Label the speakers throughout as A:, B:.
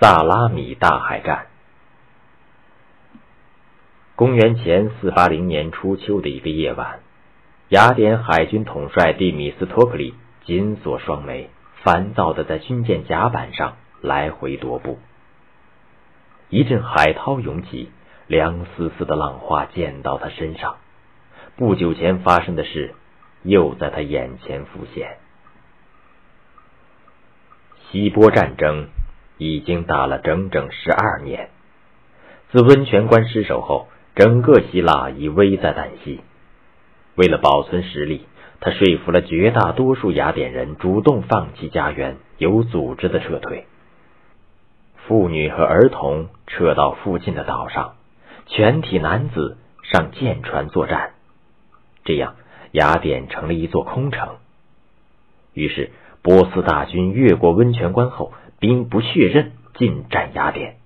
A: 萨拉米大海战。公元前四八零年初秋的一个夜晚，雅典海军统帅蒂米斯托克利紧锁双眉，烦躁的在军舰甲板上来回踱步。一阵海涛涌起，凉丝丝的浪花溅到他身上。不久前发生的事又在他眼前浮现。希波战争已经打了整整十二年，自温泉关失守后。整个希腊已危在旦夕。为了保存实力，他说服了绝大多数雅典人主动放弃家园，有组织的撤退。妇女和儿童撤到附近的岛上，全体男子上舰船作战。这样，雅典成了一座空城。于是，波斯大军越过温泉关后，兵不血刃进占雅典。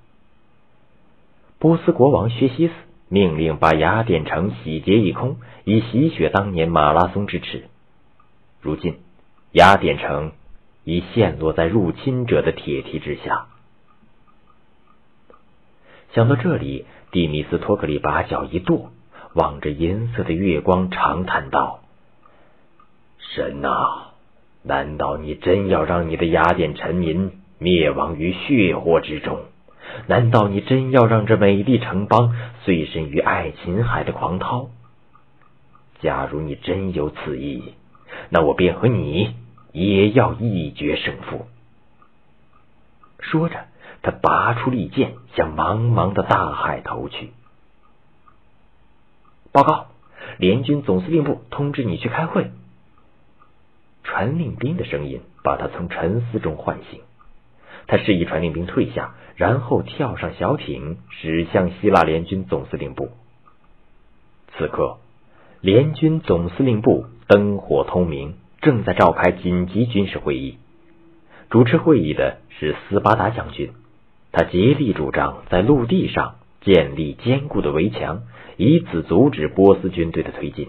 A: 波斯国王薛西斯。命令把雅典城洗劫一空，以洗雪当年马拉松之耻。如今，雅典城已陷落在入侵者的铁蹄之下。想到这里，蒂米斯托克利把脚一跺，望着银色的月光，长叹道：“神啊，难道你真要让你的雅典臣民灭亡于血火之中？”难道你真要让这美丽城邦碎身于爱琴海的狂涛？假如你真有此意，那我便和你也要一决胜负。说着，他拔出利剑，向茫茫的大海投去。报告，联军总司令部通知你去开会。传令兵的声音把他从沉思中唤醒。他示意传令兵退下，然后跳上小艇，驶向希腊联军总司令部。此刻，联军总司令部灯火通明，正在召开紧急军事会议。主持会议的是斯巴达将军，他竭力主张在陆地上建立坚固的围墙，以此阻止波斯军队的推进。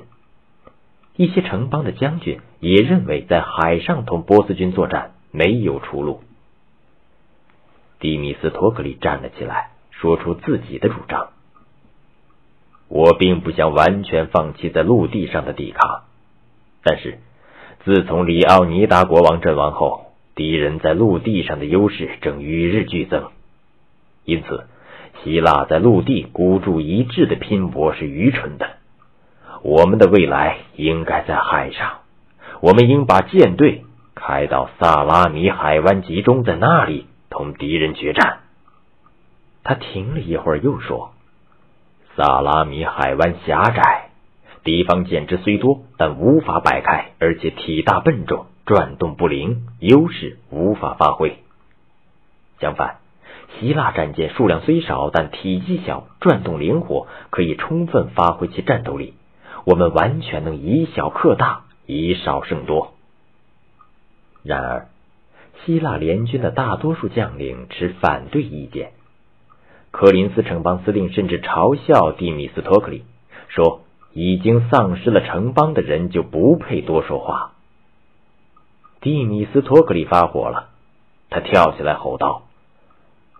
A: 一些城邦的将军也认为，在海上同波斯军作战没有出路。蒂米斯托克利站了起来，说出自己的主张：“我并不想完全放弃在陆地上的抵抗，但是自从里奥尼达国王阵亡后，敌人在陆地上的优势正与日俱增。因此，希腊在陆地孤注一掷的拼搏是愚蠢的。我们的未来应该在海上，我们应把舰队开到萨拉米海湾集中，在那里。”同敌人决战。他停了一会儿，又说：“萨拉米海湾狭窄，敌方舰只虽多，但无法摆开，而且体大笨重，转动不灵，优势无法发挥。相反，希腊战舰数量虽少，但体积小，转动灵活，可以充分发挥其战斗力。我们完全能以小克大，以少胜多。然而。”希腊联军的大多数将领持反对意见，科林斯城邦司令甚至嘲笑蒂米斯托克利，说：“已经丧失了城邦的人就不配多说话。”蒂米斯托克利发火了，他跳起来吼道：“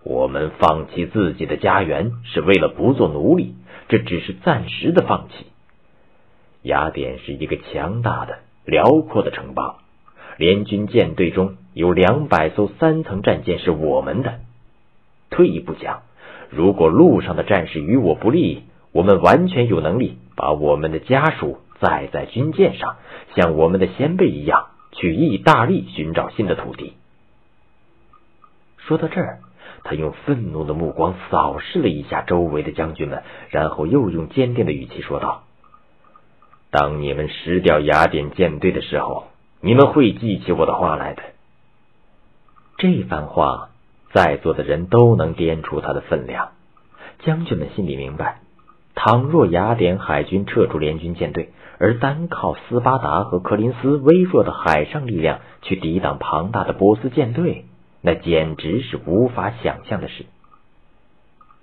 A: 我们放弃自己的家园是为了不做奴隶，这只是暂时的放弃。雅典是一个强大的、辽阔的城邦。”联军舰队中有两百艘三层战舰是我们的。退一步讲，如果路上的战事与我不利，我们完全有能力把我们的家属载在军舰上，像我们的先辈一样去意大利寻找新的土地。说到这儿，他用愤怒的目光扫视了一下周围的将军们，然后又用坚定的语气说道：“当你们失掉雅典舰队的时候。”你们会记起我的话来的。这番话，在座的人都能掂出它的分量。将军们心里明白，倘若雅典海军撤出联军舰队，而单靠斯巴达和柯林斯微弱的海上力量去抵挡庞大的波斯舰队，那简直是无法想象的事。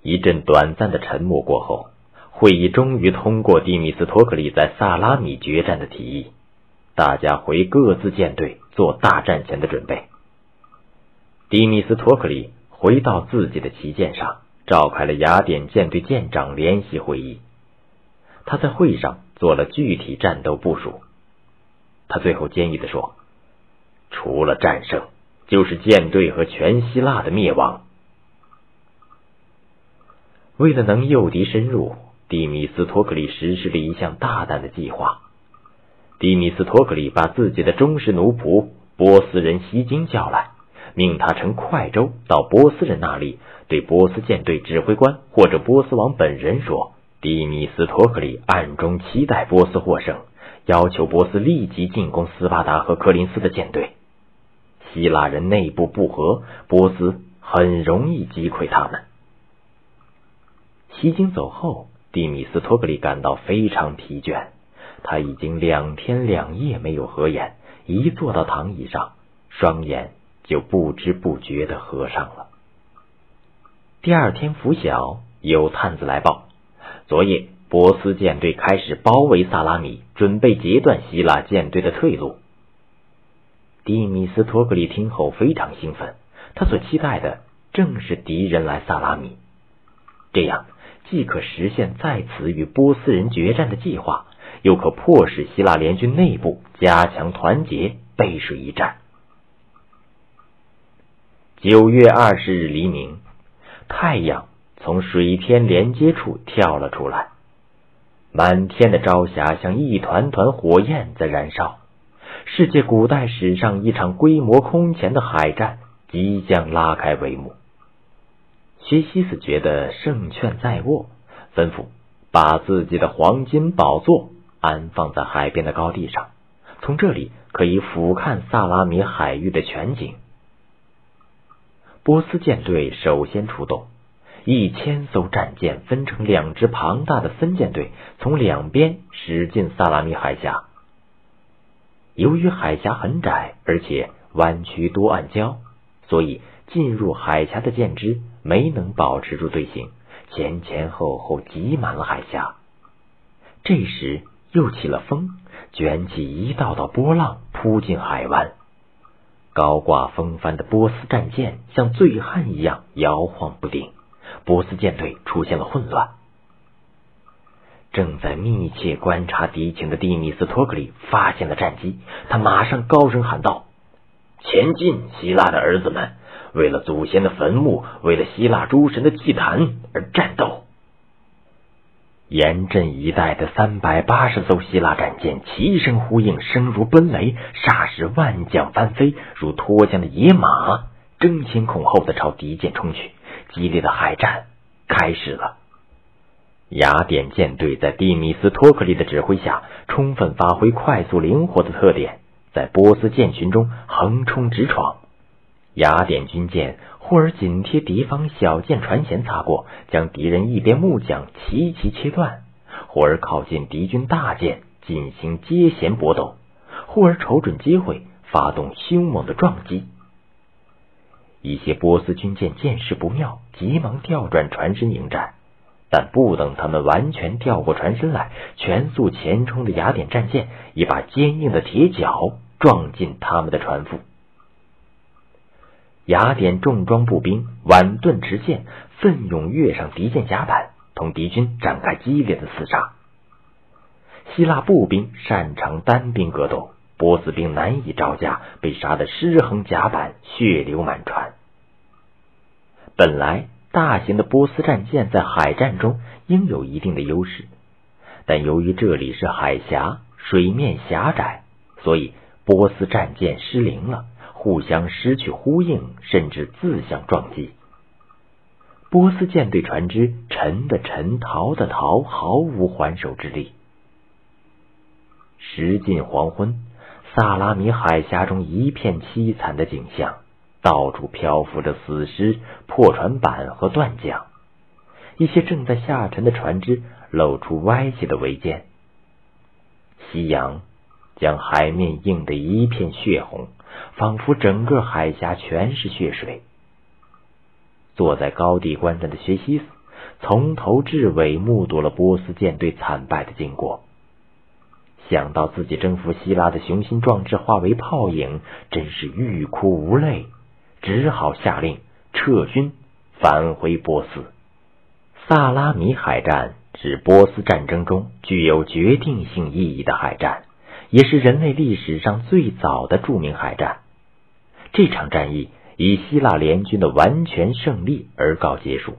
A: 一阵短暂的沉默过后，会议终于通过蒂米斯托克利在萨拉米决战的提议。大家回各自舰队做大战前的准备。迪米斯托克利回到自己的旗舰上，召开了雅典舰队舰长联席会议。他在会上做了具体战斗部署。他最后坚毅的说：“除了战胜，就是舰队和全希腊的灭亡。”为了能诱敌深入，蒂米斯托克利实施了一项大胆的计划。蒂米斯托克利把自己的忠实奴仆波斯人西京叫来，命他乘快舟到波斯人那里，对波斯舰队指挥官或者波斯王本人说。蒂米斯托克利暗中期待波斯获胜，要求波斯立即进攻斯巴达和柯林斯的舰队。希腊人内部不和，波斯很容易击溃他们。西京走后，蒂米斯托克利感到非常疲倦，他已经两天两夜没有合眼，一坐到躺椅上，双眼就不知不觉的合上了。第二天拂晓，有探子来报。昨夜，波斯舰队开始包围萨拉米，准备截断希腊舰队的退路。蒂米斯托克利听后非常兴奋，他所期待的正是敌人来萨拉米，这样既可实现在此与波斯人决战的计划，又可迫使希腊联军内部加强团结，背水一战。九月二十日黎明，太阳。从水天连接处跳了出来，满天的朝霞像一团团火焰在燃烧。世界古代史上一场规模空前的海战即将拉开帷幕。薛西斯觉得胜券在握，吩咐把自己的黄金宝座安放在海边的高地上，从这里可以俯瞰萨拉米海域的全景。波斯舰队首先出动。一千艘战舰分成两支庞大的分舰队，从两边驶进萨拉米海峡。由于海峡很窄，而且弯曲多暗礁，所以进入海峡的舰只没能保持住队形，前前后后挤满了海峡。这时又起了风，卷起一道道波浪，扑进海湾。高挂风帆的波斯战舰像醉汉一样摇晃不定。波斯舰队出现了混乱。正在密切观察敌情的蒂米斯托克利发现了战机，他马上高声喊道：“前进，希腊的儿子们！为了祖先的坟墓，为了希腊诸神的祭坛而战斗！”严阵以待的三百八十艘希腊战舰齐声呼应，声如奔雷，霎时万将翻飞，如脱缰的野马，争先恐后的朝敌舰冲去。激烈的海战开始了。雅典舰队在蒂米斯托克利的指挥下，充分发挥快速灵活的特点，在波斯舰群中横冲直闯。雅典军舰忽而紧贴敌方小舰船舷擦过，将敌人一边木桨齐齐切断；忽而靠近敌军大舰进行接舷搏斗；忽而瞅准机会发动凶猛的撞击。一些波斯军舰见势不妙，急忙调转船身迎战，但不等他们完全调过船身来，全速前冲的雅典战舰已把坚硬的铁脚撞进他们的船腹。雅典重装步兵挽盾持剑，奋勇跃上敌舰甲板，同敌军展开激烈的厮杀。希腊步兵擅长单兵格斗，波斯兵难以招架，被杀得尸横甲板，血流满船。本来大型的波斯战舰在海战中应有一定的优势，但由于这里是海峡，水面狭窄，所以波斯战舰失灵了，互相失去呼应，甚至自相撞击。波斯舰队船只沉的沉，逃的逃，毫无还手之力。时近黄昏，萨拉米海峡中一片凄惨的景象。到处漂浮着死尸、破船板和断桨，一些正在下沉的船只露出歪斜的桅尖。夕阳将海面映得一片血红，仿佛整个海峡全是血水。坐在高地观战的薛西斯，从头至尾目睹了波斯舰队惨败的经过。想到自己征服希腊的雄心壮志化为泡影，真是欲哭无泪。只好下令撤军，返回波斯。萨拉米海战是波斯战争中具有决定性意义的海战，也是人类历史上最早的著名海战。这场战役以希腊联军的完全胜利而告结束。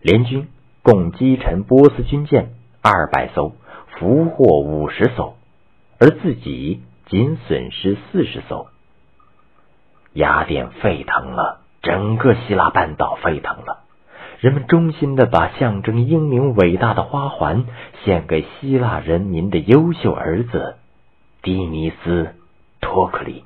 A: 联军共击沉波斯军舰二百艘，俘获五十艘，而自己仅损失四十艘。雅典沸腾了，整个希腊半岛沸腾了。人们衷心的把象征英明伟大的花环献给希腊人民的优秀儿子，迪尼斯·托克里。